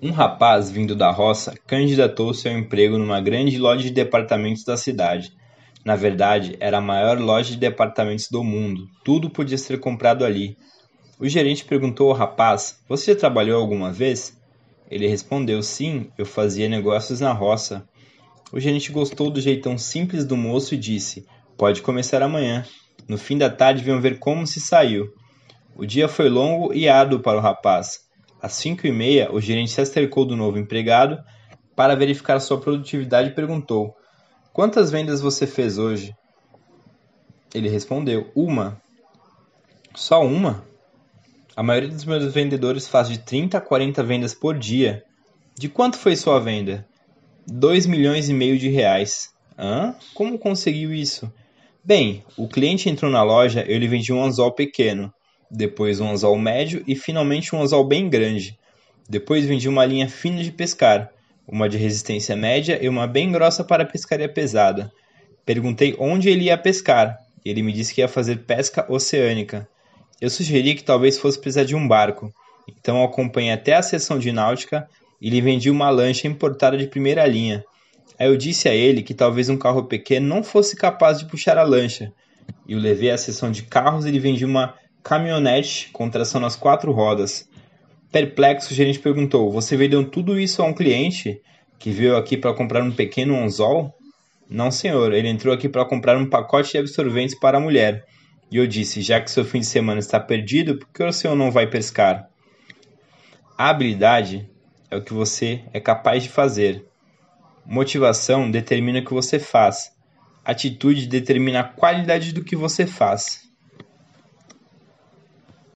Um rapaz vindo da roça candidatou-se ao emprego numa grande loja de departamentos da cidade. Na verdade, era a maior loja de departamentos do mundo. Tudo podia ser comprado ali. O gerente perguntou ao rapaz: Você já trabalhou alguma vez? Ele respondeu: Sim, eu fazia negócios na roça. O gerente gostou do jeitão simples do moço e disse: Pode começar amanhã. No fim da tarde, venham ver como se saiu. O dia foi longo e árduo para o rapaz. Às cinco e meia, o gerente se acercou do novo empregado para verificar sua produtividade e perguntou: Quantas vendas você fez hoje? Ele respondeu: Uma. Só uma? A maioria dos meus vendedores faz de 30 a 40 vendas por dia. De quanto foi sua venda? 2 milhões e meio de reais. Hã? Como conseguiu isso? Bem, o cliente entrou na loja, eu lhe vendi um anzol pequeno depois um anzol médio e finalmente um anzol bem grande. Depois vendi uma linha fina de pescar, uma de resistência média e uma bem grossa para pescaria pesada. Perguntei onde ele ia pescar. e Ele me disse que ia fazer pesca oceânica. Eu sugeri que talvez fosse precisar de um barco. Então acompanhei até a seção de náutica e lhe vendi uma lancha importada de primeira linha. Aí eu disse a ele que talvez um carro pequeno não fosse capaz de puxar a lancha. E o levei à seção de carros e lhe vendi uma caminhonete com tração nas quatro rodas. Perplexo, o gerente perguntou: Você vendeu tudo isso a um cliente que veio aqui para comprar um pequeno anzol? Não, senhor, ele entrou aqui para comprar um pacote de absorventes para a mulher. E eu disse: Já que seu fim de semana está perdido, por que o senhor não vai pescar? A habilidade é o que você é capaz de fazer. Motivação determina o que você faz. Atitude determina a qualidade do que você faz.